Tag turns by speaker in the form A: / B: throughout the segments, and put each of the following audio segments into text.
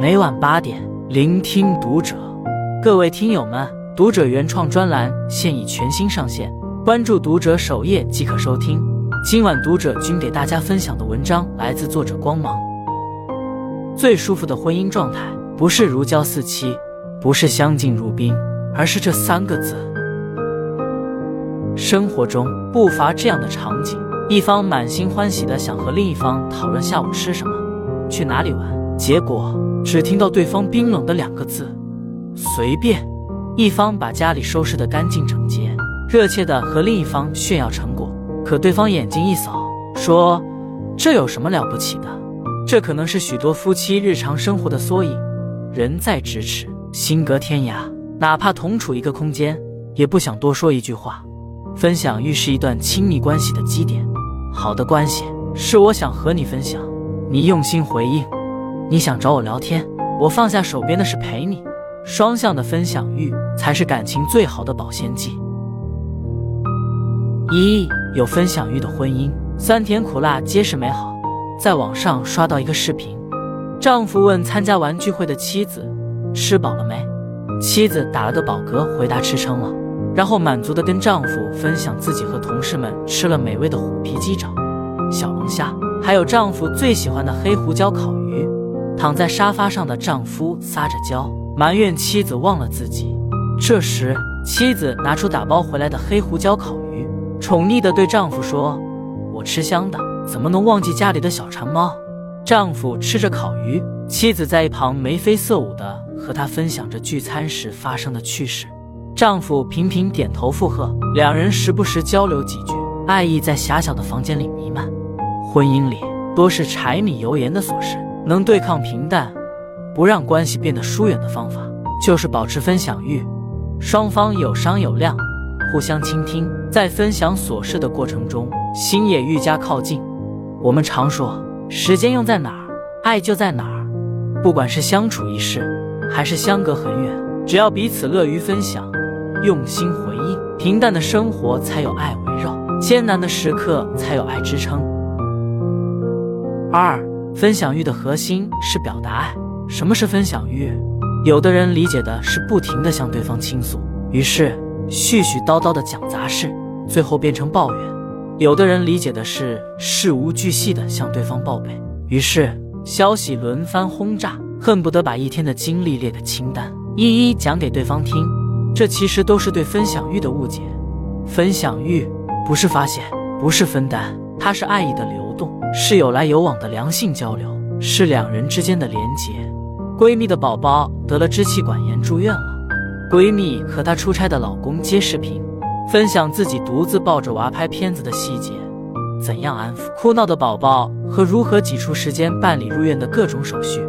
A: 每晚八点，聆听读者。各位听友们，读者原创专栏现已全新上线，关注读者首页即可收听。今晚读者君给大家分享的文章来自作者光芒。最舒服的婚姻状态，不是如胶似漆，不是相敬如宾，而是这三个字。生活中不乏这样的场景：一方满心欢喜的想和另一方讨论下午吃什么、去哪里玩，结果只听到对方冰冷的两个字“随便”；一方把家里收拾得干净整洁，热切的和另一方炫耀成果。可对方眼睛一扫，说：“这有什么了不起的？这可能是许多夫妻日常生活的缩影。人在咫尺，心隔天涯，哪怕同处一个空间，也不想多说一句话。分享欲是一段亲密关系的基点。好的关系是我想和你分享，你用心回应；你想找我聊天，我放下手边的事陪你。双向的分享欲才是感情最好的保鲜剂。一。有分享欲的婚姻，酸甜苦辣皆是美好。在网上刷到一个视频，丈夫问参加完聚会的妻子：“吃饱了没？”妻子打了个饱嗝，回答：“吃撑了。”然后满足的跟丈夫分享自己和同事们吃了美味的虎皮鸡爪、小龙虾，还有丈夫最喜欢的黑胡椒烤。躺在沙发上的丈夫撒着娇，埋怨妻子忘了自己。这时，妻子拿出打包回来的黑胡椒烤鱼。宠溺地对丈夫说：“我吃香的，怎么能忘记家里的小馋猫？”丈夫吃着烤鱼，妻子在一旁眉飞色舞地和他分享着聚餐时发生的趣事。丈夫频频点头附和，两人时不时交流几句，爱意在狭小的房间里弥漫。婚姻里多是柴米油盐的琐事，能对抗平淡，不让关系变得疏远的方法，就是保持分享欲，双方有商有量。互相倾听，在分享琐事的过程中，心也愈加靠近。我们常说，时间用在哪儿，爱就在哪儿。不管是相处一世，还是相隔很远，只要彼此乐于分享，用心回应，平淡的生活才有爱围绕，艰难的时刻才有爱支撑。二，分享欲的核心是表达爱。什么是分享欲？有的人理解的是不停的向对方倾诉，于是。絮絮叨叨的讲杂事，最后变成抱怨；有的人理解的是事无巨细的向对方报备，于是消息轮番轰炸，恨不得把一天的经历列个清单，一一讲给对方听。这其实都是对分享欲的误解。分享欲不是发泄，不是分担，它是爱意的流动，是有来有往的良性交流，是两人之间的连结。闺蜜的宝宝得了支气管炎，住院了。闺蜜和她出差的老公接视频，分享自己独自抱着娃拍片子的细节，怎样安抚哭闹的宝宝和如何挤出时间办理入院的各种手续。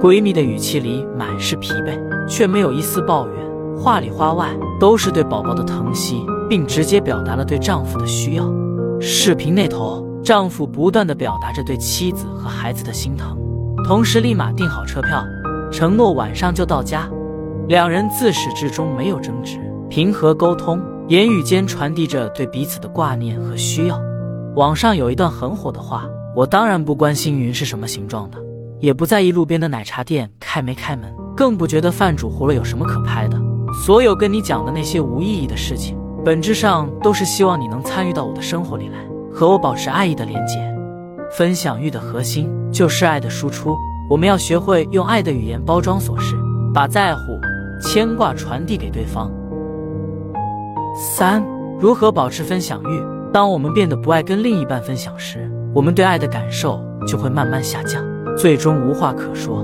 A: 闺蜜的语气里满是疲惫，却没有一丝抱怨，话里话外都是对宝宝的疼惜，并直接表达了对丈夫的需要。视频那头，丈夫不断的表达着对妻子和孩子的心疼，同时立马订好车票，承诺晚上就到家。两人自始至终没有争执，平和沟通，言语间传递着对彼此的挂念和需要。网上有一段很火的话：“我当然不关心云是什么形状的，也不在意路边的奶茶店开没开门，更不觉得饭煮糊了有什么可拍的。所有跟你讲的那些无意义的事情，本质上都是希望你能参与到我的生活里来，和我保持爱意的连接。分享欲的核心就是爱的输出，我们要学会用爱的语言包装琐事，把在乎。”牵挂传递给对方。三、如何保持分享欲？当我们变得不爱跟另一半分享时，我们对爱的感受就会慢慢下降，最终无话可说。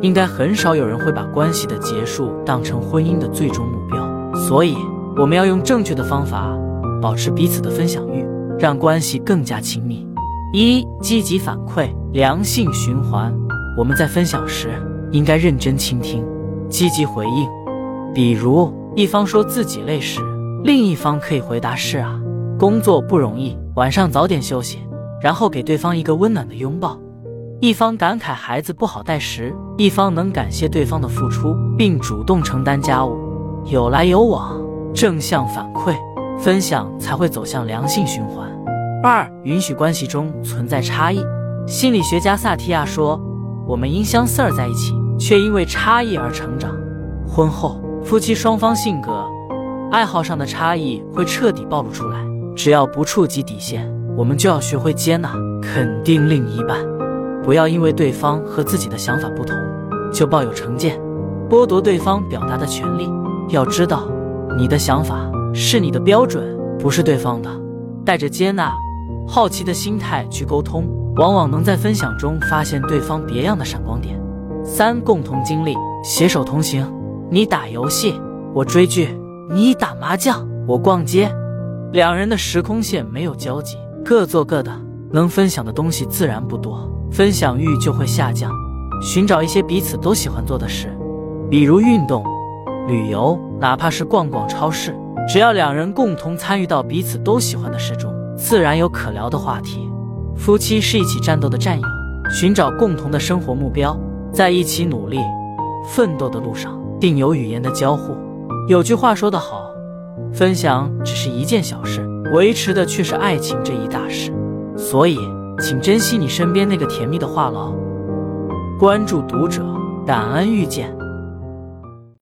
A: 应该很少有人会把关系的结束当成婚姻的最终目标，所以我们要用正确的方法保持彼此的分享欲，让关系更加亲密。一、积极反馈，良性循环。我们在分享时应该认真倾听。积极回应，比如一方说自己累时，另一方可以回答：“是啊，工作不容易，晚上早点休息。”然后给对方一个温暖的拥抱。一方感慨孩子不好带时，一方能感谢对方的付出，并主动承担家务。有来有往，正向反馈，分享才会走向良性循环。二、允许关系中存在差异。心理学家萨提亚说：“我们因相似而在一起。”却因为差异而成长。婚后，夫妻双方性格、爱好上的差异会彻底暴露出来。只要不触及底线，我们就要学会接纳、肯定另一半，不要因为对方和自己的想法不同，就抱有成见，剥夺对方表达的权利。要知道，你的想法是你的标准，不是对方的。带着接纳、好奇的心态去沟通，往往能在分享中发现对方别样的闪光点。三、共同经历，携手同行。你打游戏，我追剧；你打麻将，我逛街。两人的时空线没有交集，各做各的，能分享的东西自然不多，分享欲就会下降。寻找一些彼此都喜欢做的事，比如运动、旅游，哪怕是逛逛超市，只要两人共同参与到彼此都喜欢的事中，自然有可聊的话题。夫妻是一起战斗的战友，寻找共同的生活目标，在一起努力奋斗的路上。定有语言的交互。有句话说得好，分享只是一件小事，维持的却是爱情这一大事。所以，请珍惜你身边那个甜蜜的话痨。关注读者，感恩遇见。